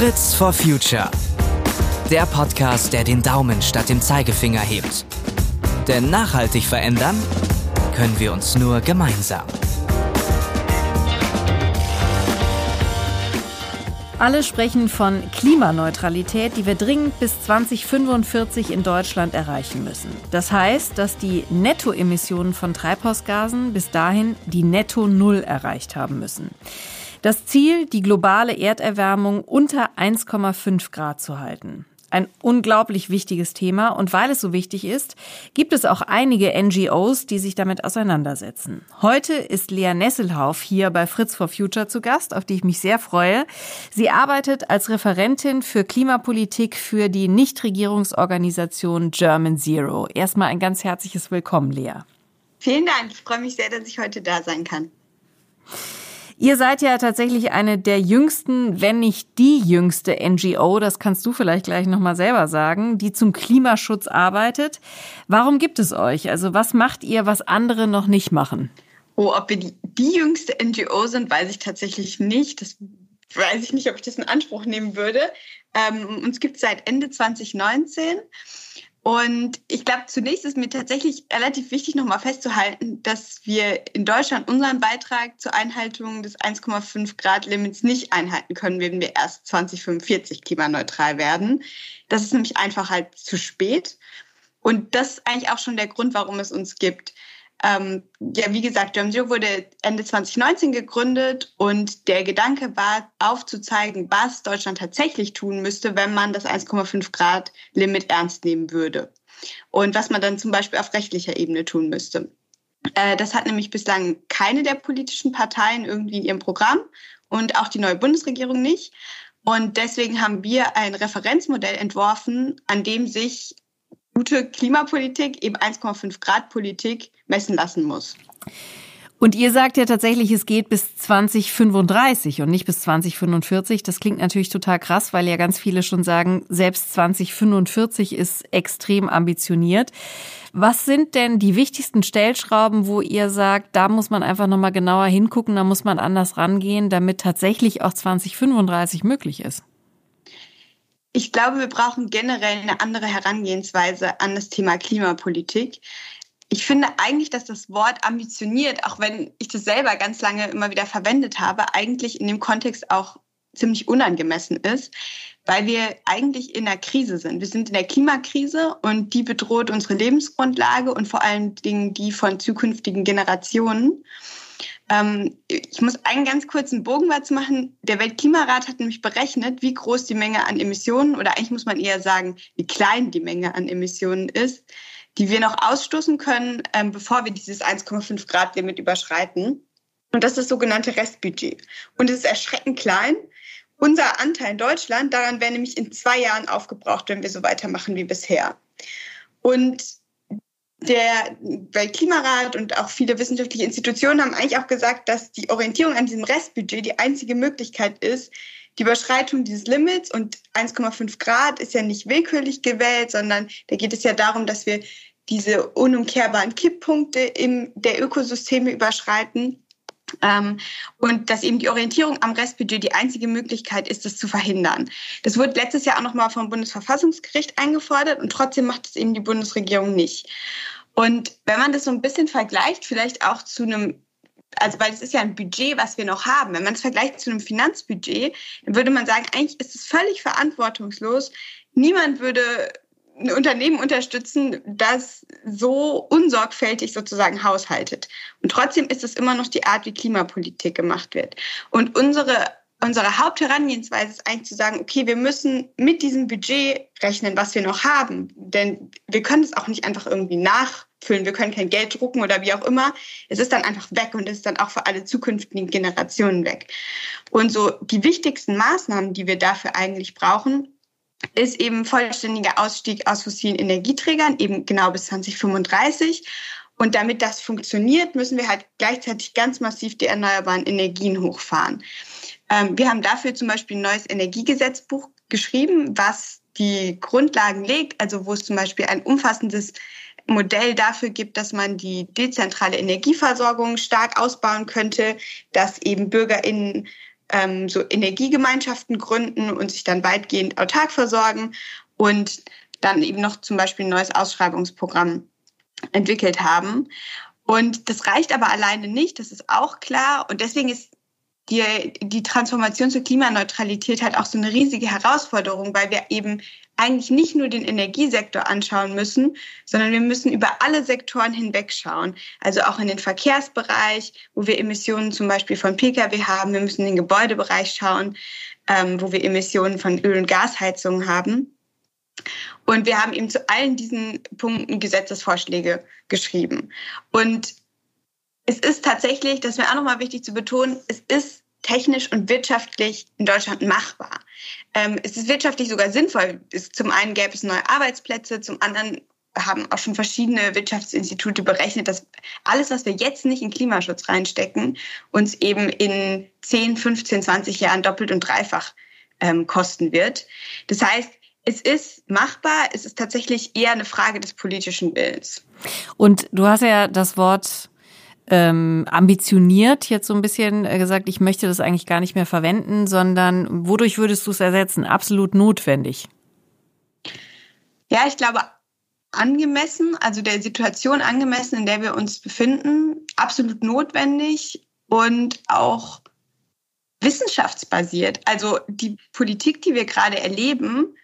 Fritz for Future. Der Podcast, der den Daumen statt dem Zeigefinger hebt. Denn nachhaltig verändern können wir uns nur gemeinsam. Alle sprechen von Klimaneutralität, die wir dringend bis 2045 in Deutschland erreichen müssen. Das heißt, dass die Nettoemissionen von Treibhausgasen bis dahin die Netto Null erreicht haben müssen. Das Ziel, die globale Erderwärmung unter 1,5 Grad zu halten. Ein unglaublich wichtiges Thema und weil es so wichtig ist, gibt es auch einige NGOs, die sich damit auseinandersetzen. Heute ist Lea Nesselhauf hier bei Fritz for Future zu Gast, auf die ich mich sehr freue. Sie arbeitet als Referentin für Klimapolitik für die Nichtregierungsorganisation German Zero. Erstmal ein ganz herzliches Willkommen, Lea. Vielen Dank. Ich freue mich sehr, dass ich heute da sein kann. Ihr seid ja tatsächlich eine der jüngsten, wenn nicht die jüngste NGO, das kannst du vielleicht gleich nochmal selber sagen, die zum Klimaschutz arbeitet. Warum gibt es euch? Also was macht ihr, was andere noch nicht machen? Oh, ob wir die, die jüngste NGO sind, weiß ich tatsächlich nicht. Das weiß ich nicht, ob ich das in Anspruch nehmen würde. Ähm, uns gibt es seit Ende 2019 und ich glaube, zunächst ist mir tatsächlich relativ wichtig, nochmal festzuhalten, dass wir in Deutschland unseren Beitrag zur Einhaltung des 1,5 Grad Limits nicht einhalten können, wenn wir erst 2045 klimaneutral werden. Das ist nämlich einfach halt zu spät. Und das ist eigentlich auch schon der Grund, warum es uns gibt. Ähm, ja, wie gesagt, Zero wurde Ende 2019 gegründet und der Gedanke war, aufzuzeigen, was Deutschland tatsächlich tun müsste, wenn man das 1,5 Grad Limit ernst nehmen würde. Und was man dann zum Beispiel auf rechtlicher Ebene tun müsste. Äh, das hat nämlich bislang keine der politischen Parteien irgendwie in ihrem Programm und auch die neue Bundesregierung nicht. Und deswegen haben wir ein Referenzmodell entworfen, an dem sich gute Klimapolitik, eben 1,5 Grad Politik messen lassen muss. Und ihr sagt ja tatsächlich, es geht bis 2035 und nicht bis 2045. Das klingt natürlich total krass, weil ja ganz viele schon sagen, selbst 2045 ist extrem ambitioniert. Was sind denn die wichtigsten Stellschrauben, wo ihr sagt, da muss man einfach nochmal genauer hingucken, da muss man anders rangehen, damit tatsächlich auch 2035 möglich ist? Ich glaube, wir brauchen generell eine andere Herangehensweise an das Thema Klimapolitik. Ich finde eigentlich, dass das Wort ambitioniert, auch wenn ich das selber ganz lange immer wieder verwendet habe, eigentlich in dem Kontext auch ziemlich unangemessen ist, weil wir eigentlich in einer Krise sind. Wir sind in der Klimakrise und die bedroht unsere Lebensgrundlage und vor allen Dingen die von zukünftigen Generationen. Ähm, ich muss einen ganz kurzen Bogen dazu machen. Der Weltklimarat hat nämlich berechnet, wie groß die Menge an Emissionen oder eigentlich muss man eher sagen, wie klein die Menge an Emissionen ist, die wir noch ausstoßen können, ähm, bevor wir dieses 1,5 Grad Limit überschreiten. Und das ist das sogenannte Restbudget. Und es ist erschreckend klein. Unser Anteil in Deutschland daran wäre nämlich in zwei Jahren aufgebraucht, wenn wir so weitermachen wie bisher. Und der Weltklimarat und auch viele wissenschaftliche Institutionen haben eigentlich auch gesagt, dass die Orientierung an diesem Restbudget die einzige Möglichkeit ist, die Überschreitung dieses Limits und 1,5 Grad ist ja nicht willkürlich gewählt, sondern da geht es ja darum, dass wir diese unumkehrbaren Kipppunkte im der Ökosysteme überschreiten. Ähm, und dass eben die Orientierung am Restbudget die einzige Möglichkeit ist, das zu verhindern. Das wurde letztes Jahr auch nochmal vom Bundesverfassungsgericht eingefordert und trotzdem macht es eben die Bundesregierung nicht. Und wenn man das so ein bisschen vergleicht, vielleicht auch zu einem also weil es ist ja ein Budget, was wir noch haben. Wenn man es vergleicht zu einem Finanzbudget, dann würde man sagen, eigentlich ist es völlig verantwortungslos. Niemand würde ein Unternehmen unterstützen, das so unsorgfältig sozusagen haushaltet. Und trotzdem ist es immer noch die Art, wie Klimapolitik gemacht wird. Und unsere, unsere Hauptherangehensweise ist eigentlich zu sagen, okay, wir müssen mit diesem Budget rechnen, was wir noch haben. Denn wir können es auch nicht einfach irgendwie nachfüllen. Wir können kein Geld drucken oder wie auch immer. Es ist dann einfach weg und es ist dann auch für alle zukünftigen Generationen weg. Und so die wichtigsten Maßnahmen, die wir dafür eigentlich brauchen, ist eben vollständiger Ausstieg aus fossilen Energieträgern, eben genau bis 2035. Und damit das funktioniert, müssen wir halt gleichzeitig ganz massiv die erneuerbaren Energien hochfahren. Ähm, wir haben dafür zum Beispiel ein neues Energiegesetzbuch geschrieben, was die Grundlagen legt, also wo es zum Beispiel ein umfassendes Modell dafür gibt, dass man die dezentrale Energieversorgung stark ausbauen könnte, dass eben BürgerInnen ähm, so Energiegemeinschaften gründen und sich dann weitgehend autark versorgen und dann eben noch zum Beispiel ein neues Ausschreibungsprogramm entwickelt haben. Und das reicht aber alleine nicht, das ist auch klar. Und deswegen ist die, die Transformation zur Klimaneutralität halt auch so eine riesige Herausforderung, weil wir eben eigentlich nicht nur den Energiesektor anschauen müssen, sondern wir müssen über alle Sektoren hinwegschauen. Also auch in den Verkehrsbereich, wo wir Emissionen zum Beispiel von Pkw haben. Wir müssen in den Gebäudebereich schauen, ähm, wo wir Emissionen von Öl- und Gasheizungen haben. Und wir haben eben zu allen diesen Punkten Gesetzesvorschläge geschrieben. Und es ist tatsächlich, das wäre auch nochmal wichtig zu betonen, es ist technisch und wirtschaftlich in Deutschland machbar. Ähm, es ist wirtschaftlich sogar sinnvoll. Es, zum einen gäbe es neue Arbeitsplätze, zum anderen haben auch schon verschiedene Wirtschaftsinstitute berechnet, dass alles, was wir jetzt nicht in Klimaschutz reinstecken, uns eben in 10, 15, 20 Jahren doppelt und dreifach ähm, kosten wird. Das heißt, es ist machbar, es ist tatsächlich eher eine Frage des politischen Willens. Und du hast ja das Wort ähm, ambitioniert jetzt so ein bisschen äh, gesagt, ich möchte das eigentlich gar nicht mehr verwenden, sondern wodurch würdest du es ersetzen? Absolut notwendig. Ja, ich glaube, angemessen, also der Situation angemessen, in der wir uns befinden, absolut notwendig und auch wissenschaftsbasiert. Also die Politik, die wir gerade erleben,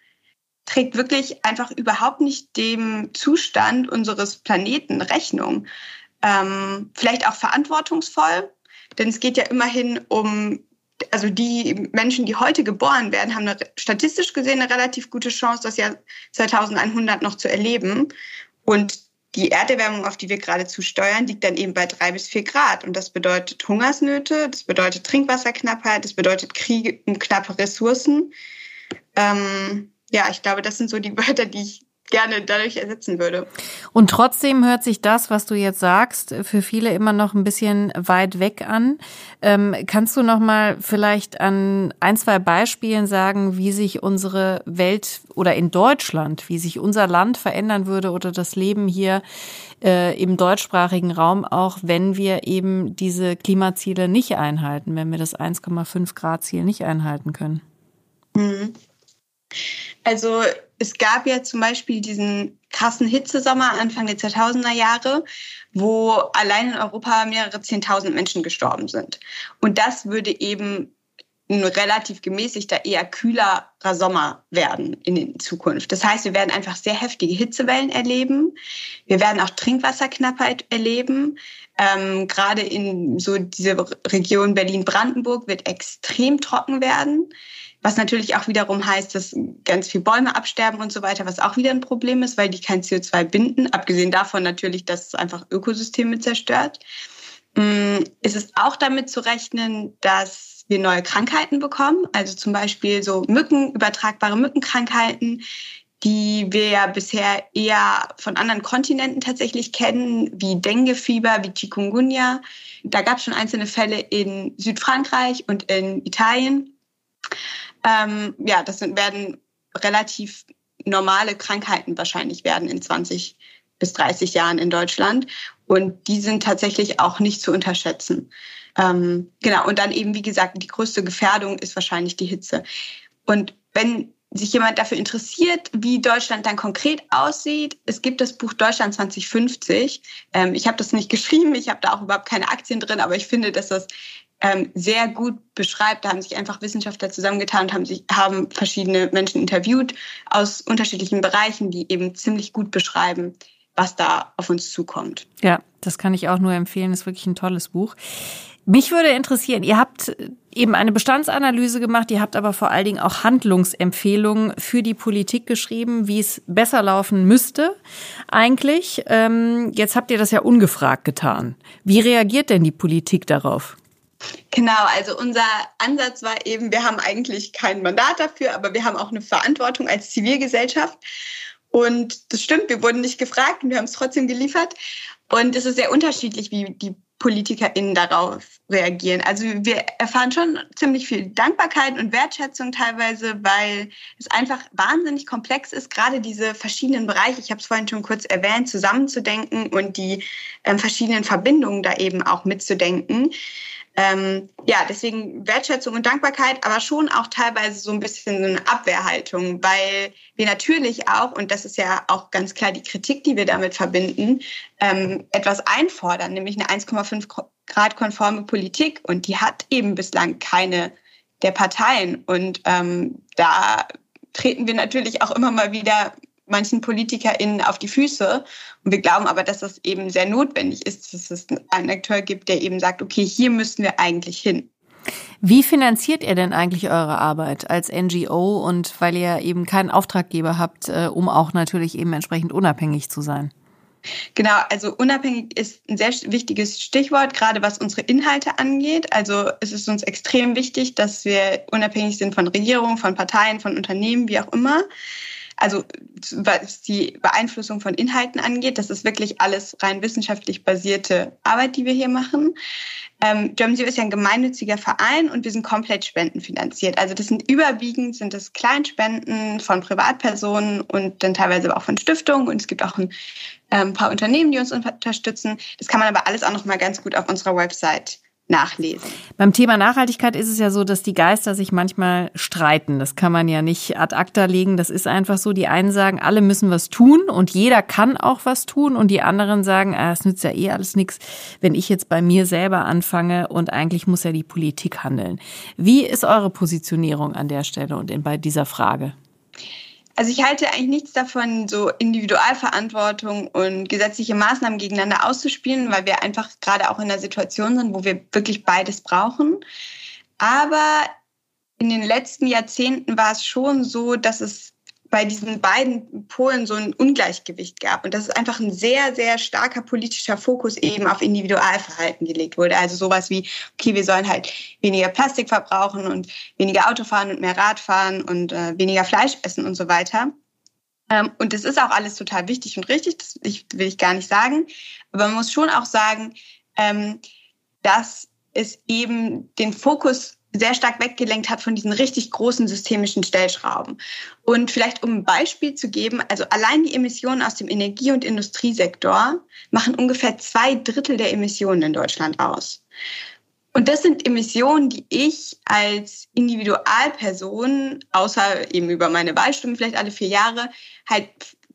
trägt wirklich einfach überhaupt nicht dem Zustand unseres Planeten Rechnung. Ähm, vielleicht auch verantwortungsvoll, denn es geht ja immerhin um, also die Menschen, die heute geboren werden, haben eine, statistisch gesehen eine relativ gute Chance, das Jahr 2100 noch zu erleben. Und die Erderwärmung, auf die wir gerade zusteuern, liegt dann eben bei drei bis vier Grad. Und das bedeutet Hungersnöte, das bedeutet Trinkwasserknappheit, das bedeutet Kriege um knappe Ressourcen. Ähm, ja, ich glaube, das sind so die Wörter, die ich gerne dadurch ersetzen würde. Und trotzdem hört sich das, was du jetzt sagst, für viele immer noch ein bisschen weit weg an. Ähm, kannst du noch mal vielleicht an ein, zwei Beispielen sagen, wie sich unsere Welt oder in Deutschland, wie sich unser Land verändern würde oder das Leben hier äh, im deutschsprachigen Raum, auch wenn wir eben diese Klimaziele nicht einhalten, wenn wir das 1,5 Grad Ziel nicht einhalten können? Mhm. Also es gab ja zum Beispiel diesen krassen Hitzesommer Anfang der 2000er Jahre, wo allein in Europa mehrere Zehntausend Menschen gestorben sind. Und das würde eben ein relativ gemäßigter, eher kühlerer Sommer werden in Zukunft. Das heißt, wir werden einfach sehr heftige Hitzewellen erleben. Wir werden auch Trinkwasserknappheit erleben. Ähm, gerade in so dieser Region Berlin-Brandenburg wird extrem trocken werden. Was natürlich auch wiederum heißt, dass ganz viele Bäume absterben und so weiter, was auch wieder ein Problem ist, weil die kein CO2 binden. Abgesehen davon natürlich, dass es einfach Ökosysteme zerstört. Mm, es ist auch damit zu rechnen, dass wir neue Krankheiten bekommen, also zum Beispiel so Mücken, übertragbare Mückenkrankheiten, die wir ja bisher eher von anderen Kontinenten tatsächlich kennen, wie Denguefieber, wie Chikungunya. Da gab es schon einzelne Fälle in Südfrankreich und in Italien. Ähm, ja, das sind, werden relativ normale Krankheiten wahrscheinlich werden in 20 bis 30 Jahren in Deutschland. Und die sind tatsächlich auch nicht zu unterschätzen. Ähm, genau, und dann eben, wie gesagt, die größte Gefährdung ist wahrscheinlich die Hitze. Und wenn sich jemand dafür interessiert, wie Deutschland dann konkret aussieht, es gibt das Buch Deutschland 2050. Ähm, ich habe das nicht geschrieben, ich habe da auch überhaupt keine Aktien drin, aber ich finde, dass das ähm, sehr gut beschreibt. Da haben sich einfach Wissenschaftler zusammengetan und haben, sich, haben verschiedene Menschen interviewt aus unterschiedlichen Bereichen, die eben ziemlich gut beschreiben, was da auf uns zukommt. Ja, das kann ich auch nur empfehlen. Ist wirklich ein tolles Buch. Mich würde interessieren, ihr habt eben eine Bestandsanalyse gemacht, ihr habt aber vor allen Dingen auch Handlungsempfehlungen für die Politik geschrieben, wie es besser laufen müsste eigentlich. Ähm, jetzt habt ihr das ja ungefragt getan. Wie reagiert denn die Politik darauf? Genau, also unser Ansatz war eben, wir haben eigentlich kein Mandat dafür, aber wir haben auch eine Verantwortung als Zivilgesellschaft. Und das stimmt, wir wurden nicht gefragt und wir haben es trotzdem geliefert. Und es ist sehr unterschiedlich, wie die PolitikerInnen darauf reagieren. Also wir erfahren schon ziemlich viel Dankbarkeit und Wertschätzung teilweise, weil es einfach wahnsinnig komplex ist, gerade diese verschiedenen Bereiche, ich habe es vorhin schon kurz erwähnt, zusammenzudenken und die ähm, verschiedenen Verbindungen da eben auch mitzudenken. Ähm, ja, deswegen Wertschätzung und Dankbarkeit, aber schon auch teilweise so ein bisschen eine Abwehrhaltung, weil wir natürlich auch, und das ist ja auch ganz klar die Kritik, die wir damit verbinden, ähm, etwas einfordern, nämlich eine 1,5 Grad konforme Politik. Und die hat eben bislang keine der Parteien. Und ähm, da treten wir natürlich auch immer mal wieder manchen PolitikerInnen auf die Füße. Und wir glauben aber, dass das eben sehr notwendig ist, dass es einen Akteur gibt, der eben sagt, okay, hier müssen wir eigentlich hin. Wie finanziert ihr denn eigentlich eure Arbeit als NGO und weil ihr eben keinen Auftraggeber habt, äh, um auch natürlich eben entsprechend unabhängig zu sein? Genau, also unabhängig ist ein sehr wichtiges Stichwort, gerade was unsere Inhalte angeht. Also es ist uns extrem wichtig, dass wir unabhängig sind von Regierungen, von Parteien, von Unternehmen, wie auch immer also was die Beeinflussung von Inhalten angeht, das ist wirklich alles rein wissenschaftlich basierte Arbeit, die wir hier machen. Ähm, ist ja ein gemeinnütziger Verein und wir sind komplett spendenfinanziert. Also das sind überwiegend sind das Kleinspenden von Privatpersonen und dann teilweise auch von Stiftungen und es gibt auch ein ähm, paar Unternehmen, die uns unterstützen. Das kann man aber alles auch noch mal ganz gut auf unserer Website nachlesen. Beim Thema Nachhaltigkeit ist es ja so, dass die Geister sich manchmal streiten. Das kann man ja nicht ad acta legen. Das ist einfach so. Die einen sagen, alle müssen was tun und jeder kann auch was tun. Und die anderen sagen, ah, es nützt ja eh alles nichts, wenn ich jetzt bei mir selber anfange und eigentlich muss ja die Politik handeln. Wie ist eure Positionierung an der Stelle und in, bei dieser Frage? Also ich halte eigentlich nichts davon, so Individualverantwortung und gesetzliche Maßnahmen gegeneinander auszuspielen, weil wir einfach gerade auch in einer Situation sind, wo wir wirklich beides brauchen. Aber in den letzten Jahrzehnten war es schon so, dass es bei diesen beiden Polen so ein Ungleichgewicht gab und dass es einfach ein sehr, sehr starker politischer Fokus eben auf Individualverhalten gelegt wurde. Also sowas wie, okay, wir sollen halt weniger Plastik verbrauchen und weniger Auto fahren und mehr Rad fahren und äh, weniger Fleisch essen und so weiter. Ähm, und das ist auch alles total wichtig und richtig, das will ich gar nicht sagen. Aber man muss schon auch sagen, ähm, dass es eben den Fokus sehr stark weggelenkt hat von diesen richtig großen systemischen Stellschrauben. Und vielleicht um ein Beispiel zu geben, also allein die Emissionen aus dem Energie- und Industriesektor machen ungefähr zwei Drittel der Emissionen in Deutschland aus. Und das sind Emissionen, die ich als Individualperson, außer eben über meine Wahlstimmen vielleicht alle vier Jahre, halt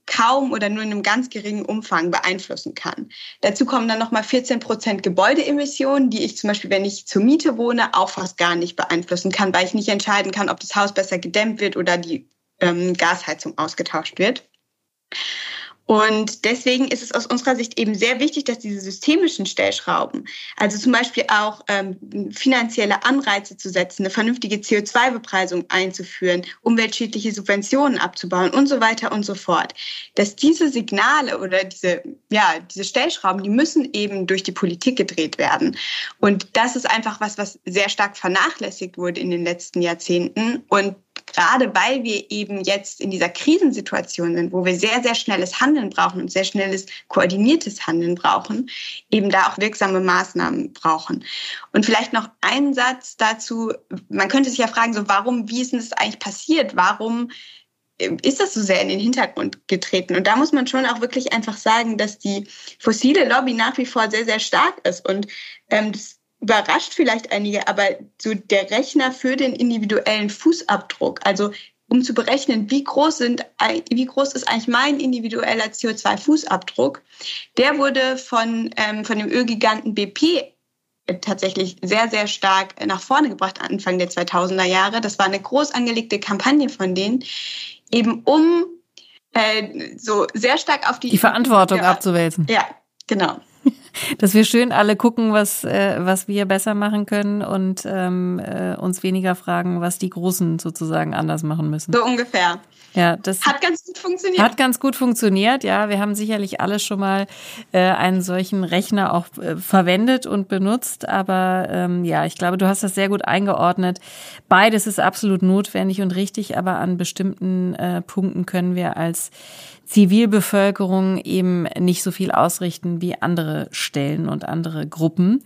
kaum oder nur in einem ganz geringen Umfang beeinflussen kann. Dazu kommen dann nochmal 14 Prozent Gebäudeemissionen, die ich zum Beispiel, wenn ich zur Miete wohne, auch fast gar nicht beeinflussen kann, weil ich nicht entscheiden kann, ob das Haus besser gedämmt wird oder die ähm, Gasheizung ausgetauscht wird. Und deswegen ist es aus unserer Sicht eben sehr wichtig, dass diese systemischen Stellschrauben, also zum Beispiel auch ähm, finanzielle Anreize zu setzen, eine vernünftige CO2-Bepreisung einzuführen, umweltschädliche Subventionen abzubauen und so weiter und so fort, dass diese Signale oder diese, ja, diese Stellschrauben, die müssen eben durch die Politik gedreht werden. Und das ist einfach was, was sehr stark vernachlässigt wurde in den letzten Jahrzehnten und gerade weil wir eben jetzt in dieser Krisensituation sind, wo wir sehr, sehr schnelles Handeln brauchen und sehr schnelles koordiniertes Handeln brauchen, eben da auch wirksame Maßnahmen brauchen. Und vielleicht noch ein Satz dazu. Man könnte sich ja fragen, so warum, wie ist denn das eigentlich passiert? Warum äh, ist das so sehr in den Hintergrund getreten? Und da muss man schon auch wirklich einfach sagen, dass die fossile Lobby nach wie vor sehr, sehr stark ist und ähm, das überrascht vielleicht einige, aber so der Rechner für den individuellen Fußabdruck, also um zu berechnen, wie groß sind, wie groß ist eigentlich mein individueller CO2-Fußabdruck, der wurde von, ähm, von dem Ölgiganten BP tatsächlich sehr, sehr stark nach vorne gebracht Anfang der 2000er Jahre. Das war eine groß angelegte Kampagne von denen, eben um äh, so sehr stark auf die, die Verantwortung ja, abzuwälzen. Ja, genau dass wir schön alle gucken, was, äh, was wir besser machen können und ähm, äh, uns weniger fragen, was die Großen sozusagen anders machen müssen. So ungefähr. Ja, das hat ganz gut funktioniert. Hat ganz gut funktioniert, ja. Wir haben sicherlich alle schon mal äh, einen solchen Rechner auch äh, verwendet und benutzt, aber ähm, ja, ich glaube, du hast das sehr gut eingeordnet. Beides ist absolut notwendig und richtig, aber an bestimmten äh, Punkten können wir als Zivilbevölkerung eben nicht so viel ausrichten wie andere Stellen und andere Gruppen.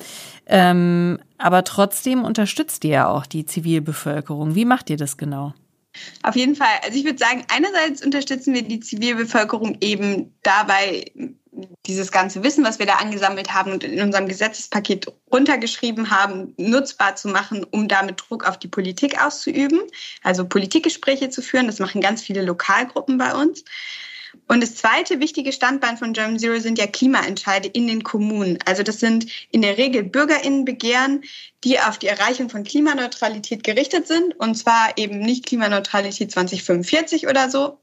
Ähm, aber trotzdem unterstützt ihr ja auch die Zivilbevölkerung. Wie macht ihr das genau? Auf jeden Fall. Also ich würde sagen, einerseits unterstützen wir die Zivilbevölkerung eben dabei, dieses ganze Wissen, was wir da angesammelt haben und in unserem Gesetzespaket runtergeschrieben haben, nutzbar zu machen, um damit Druck auf die Politik auszuüben, also Politikgespräche zu führen. Das machen ganz viele Lokalgruppen bei uns. Und das zweite wichtige Standbein von German Zero sind ja Klimaentscheide in den Kommunen. Also das sind in der Regel Bürgerinnenbegehren, die auf die Erreichung von Klimaneutralität gerichtet sind. Und zwar eben nicht Klimaneutralität 2045 oder so,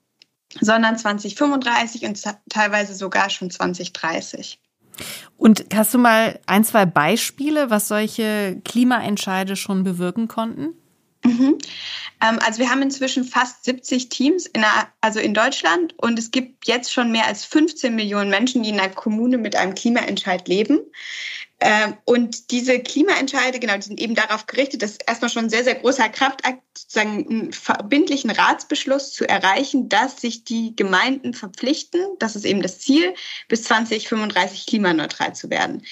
sondern 2035 und teilweise sogar schon 2030. Und hast du mal ein, zwei Beispiele, was solche Klimaentscheide schon bewirken konnten? Mhm. Ähm, also wir haben inzwischen fast 70 Teams in also in Deutschland und es gibt jetzt schon mehr als 15 Millionen Menschen, die in einer Kommune mit einem Klimaentscheid leben. Ähm, und diese Klimaentscheide, genau, die sind eben darauf gerichtet, dass erstmal schon ein sehr, sehr großer Kraftakt, sozusagen einen verbindlichen Ratsbeschluss zu erreichen, dass sich die Gemeinden verpflichten, das ist eben das Ziel, bis 2035 klimaneutral zu werden.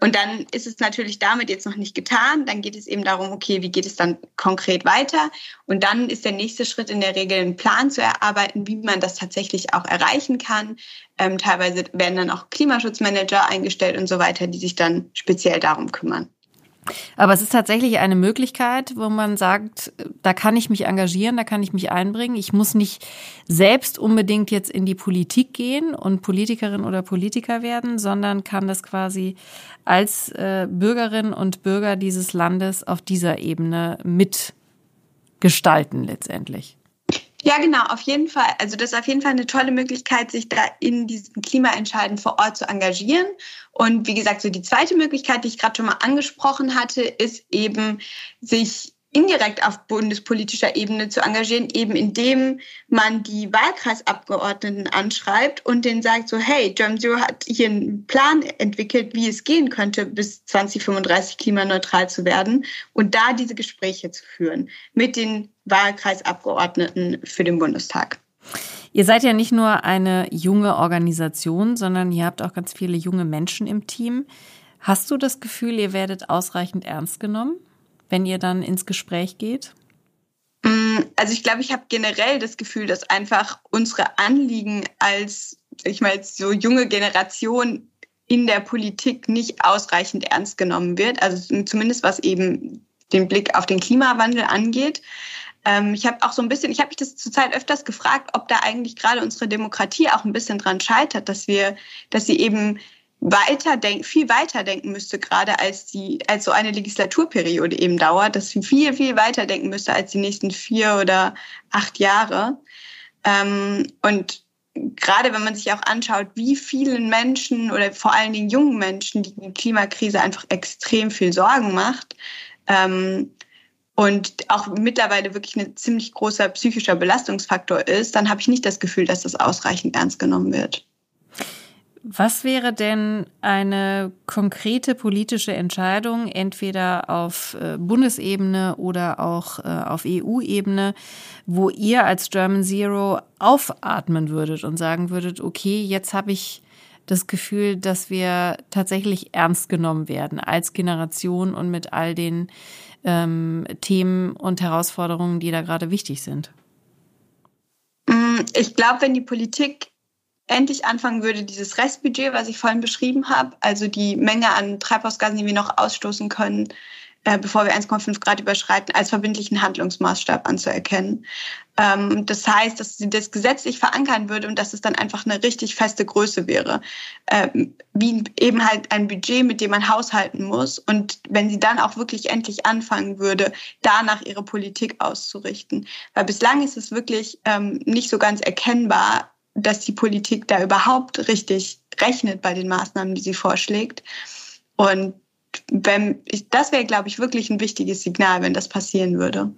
Und dann ist es natürlich damit jetzt noch nicht getan. Dann geht es eben darum, okay, wie geht es dann konkret weiter? Und dann ist der nächste Schritt in der Regel, einen Plan zu erarbeiten, wie man das tatsächlich auch erreichen kann. Ähm, teilweise werden dann auch Klimaschutzmanager eingestellt und so weiter, die sich dann speziell darum kümmern. Aber es ist tatsächlich eine Möglichkeit, wo man sagt, da kann ich mich engagieren, da kann ich mich einbringen. Ich muss nicht selbst unbedingt jetzt in die Politik gehen und Politikerin oder Politiker werden, sondern kann das quasi als äh, Bürgerin und Bürger dieses Landes auf dieser Ebene mitgestalten letztendlich. Ja, genau, auf jeden Fall. Also das ist auf jeden Fall eine tolle Möglichkeit, sich da in diesen Klimaentscheiden vor Ort zu engagieren. Und wie gesagt, so die zweite Möglichkeit, die ich gerade schon mal angesprochen hatte, ist eben, sich indirekt auf bundespolitischer Ebene zu engagieren, eben indem man die Wahlkreisabgeordneten anschreibt und denen sagt so, hey, German Zero hat hier einen Plan entwickelt, wie es gehen könnte, bis 2035 klimaneutral zu werden und da diese Gespräche zu führen mit den Wahlkreisabgeordneten für den Bundestag. Ihr seid ja nicht nur eine junge Organisation, sondern ihr habt auch ganz viele junge Menschen im Team. Hast du das Gefühl, ihr werdet ausreichend ernst genommen? wenn ihr dann ins Gespräch geht? Mm, also ich glaube, ich habe generell das Gefühl, dass einfach unsere Anliegen als, ich meine, so junge Generation in der Politik nicht ausreichend ernst genommen wird. Also zumindest was eben den Blick auf den Klimawandel angeht. Ähm, ich habe auch so ein bisschen, ich habe mich das zurzeit öfters gefragt, ob da eigentlich gerade unsere Demokratie auch ein bisschen dran scheitert, dass wir, dass sie eben weiterdenken, viel weiterdenken müsste, gerade als die, als so eine Legislaturperiode eben dauert, dass sie viel, viel weiterdenken müsste als die nächsten vier oder acht Jahre. Ähm, und gerade wenn man sich auch anschaut, wie vielen Menschen oder vor allen Dingen jungen Menschen die Klimakrise einfach extrem viel Sorgen macht, ähm, und auch mittlerweile wirklich ein ziemlich großer psychischer Belastungsfaktor ist, dann habe ich nicht das Gefühl, dass das ausreichend ernst genommen wird. Was wäre denn eine konkrete politische Entscheidung, entweder auf äh, Bundesebene oder auch äh, auf EU-Ebene, wo ihr als German Zero aufatmen würdet und sagen würdet, okay, jetzt habe ich das Gefühl, dass wir tatsächlich ernst genommen werden als Generation und mit all den ähm, Themen und Herausforderungen, die da gerade wichtig sind? Mm, ich glaube, wenn die Politik endlich anfangen würde, dieses Restbudget, was ich vorhin beschrieben habe, also die Menge an Treibhausgasen, die wir noch ausstoßen können, äh, bevor wir 1,5 Grad überschreiten, als verbindlichen Handlungsmaßstab anzuerkennen. Ähm, das heißt, dass sie das gesetzlich verankern würde und dass es dann einfach eine richtig feste Größe wäre. Ähm, wie eben halt ein Budget, mit dem man haushalten muss. Und wenn sie dann auch wirklich endlich anfangen würde, danach ihre Politik auszurichten. Weil bislang ist es wirklich ähm, nicht so ganz erkennbar, dass die Politik da überhaupt richtig rechnet bei den Maßnahmen, die sie vorschlägt. Und wenn das wäre, glaube ich, wirklich ein wichtiges Signal, wenn das passieren würde.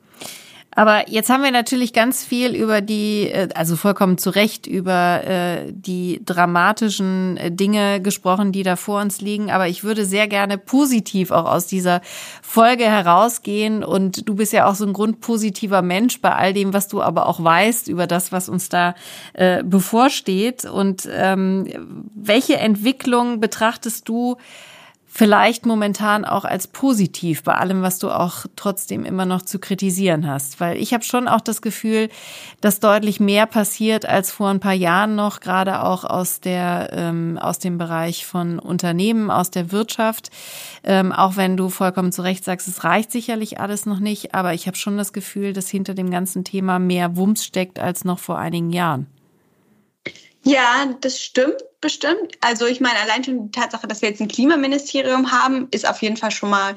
Aber jetzt haben wir natürlich ganz viel über die, äh, also vollkommen zu Recht, über äh, die dramatischen äh, Dinge gesprochen, die da vor uns liegen. Aber ich würde sehr gerne positiv auch aus dieser Folge herausgehen. Und du bist ja auch so ein grundpositiver Mensch bei all dem, was du aber auch weißt über das, was uns da äh, bevorsteht. Und ähm, welche Entwicklung betrachtest du? Vielleicht momentan auch als positiv bei allem, was du auch trotzdem immer noch zu kritisieren hast? Weil ich habe schon auch das Gefühl, dass deutlich mehr passiert als vor ein paar Jahren noch, gerade auch aus der ähm, aus dem Bereich von Unternehmen, aus der Wirtschaft. Ähm, auch wenn du vollkommen zu Recht sagst, es reicht sicherlich alles noch nicht, aber ich habe schon das Gefühl, dass hinter dem ganzen Thema mehr Wumms steckt als noch vor einigen Jahren. Ja, das stimmt bestimmt. Also ich meine, allein schon die Tatsache, dass wir jetzt ein Klimaministerium haben, ist auf jeden Fall schon mal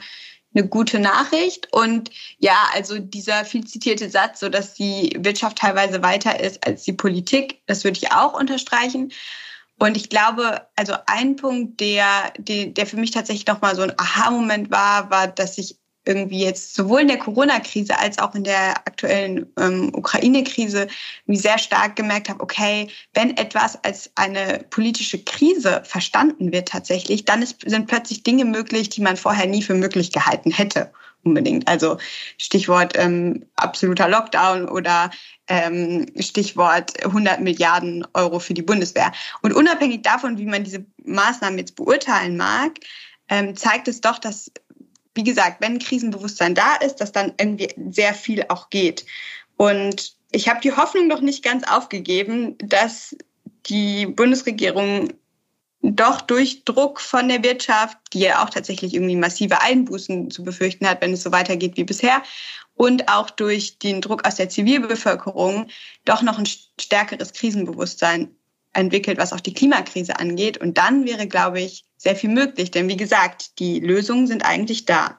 eine gute Nachricht. Und ja, also dieser viel zitierte Satz, so dass die Wirtschaft teilweise weiter ist als die Politik, das würde ich auch unterstreichen. Und ich glaube, also ein Punkt, der, der, für mich tatsächlich nochmal so ein Aha-Moment war, war, dass ich irgendwie jetzt sowohl in der Corona-Krise als auch in der aktuellen ähm, Ukraine-Krise sehr stark gemerkt habe, okay, wenn etwas als eine politische Krise verstanden wird tatsächlich, dann ist, sind plötzlich Dinge möglich, die man vorher nie für möglich gehalten hätte unbedingt. Also Stichwort ähm, absoluter Lockdown oder ähm, Stichwort 100 Milliarden Euro für die Bundeswehr. Und unabhängig davon, wie man diese Maßnahmen jetzt beurteilen mag, ähm, zeigt es doch, dass wie gesagt, wenn Krisenbewusstsein da ist, dass dann irgendwie sehr viel auch geht. Und ich habe die Hoffnung noch nicht ganz aufgegeben, dass die Bundesregierung doch durch Druck von der Wirtschaft, die ja auch tatsächlich irgendwie massive Einbußen zu befürchten hat, wenn es so weitergeht wie bisher, und auch durch den Druck aus der Zivilbevölkerung doch noch ein stärkeres Krisenbewusstsein entwickelt, was auch die Klimakrise angeht. Und dann wäre, glaube ich, sehr viel möglich. Denn wie gesagt, die Lösungen sind eigentlich da.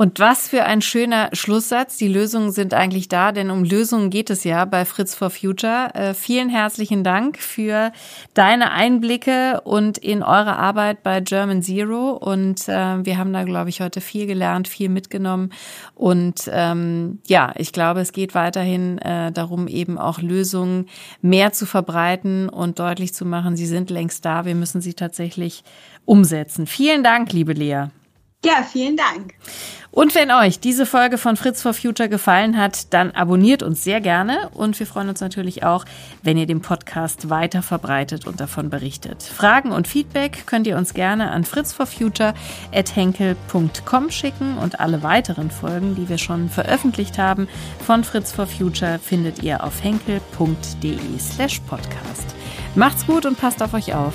Und was für ein schöner Schlusssatz. Die Lösungen sind eigentlich da, denn um Lösungen geht es ja bei Fritz for Future. Äh, vielen herzlichen Dank für deine Einblicke und in eure Arbeit bei German Zero. Und äh, wir haben da, glaube ich, heute viel gelernt, viel mitgenommen. Und ähm, ja, ich glaube, es geht weiterhin äh, darum, eben auch Lösungen mehr zu verbreiten und deutlich zu machen, sie sind längst da. Wir müssen sie tatsächlich umsetzen. Vielen Dank, liebe Lea. Ja, vielen Dank. Und wenn euch diese Folge von Fritz for Future gefallen hat, dann abonniert uns sehr gerne und wir freuen uns natürlich auch, wenn ihr den Podcast weiter verbreitet und davon berichtet. Fragen und Feedback könnt ihr uns gerne an fritzforfuture@henkel.com schicken und alle weiteren Folgen, die wir schon veröffentlicht haben von Fritz for Future findet ihr auf henkel.de/podcast. Macht's gut und passt auf euch auf.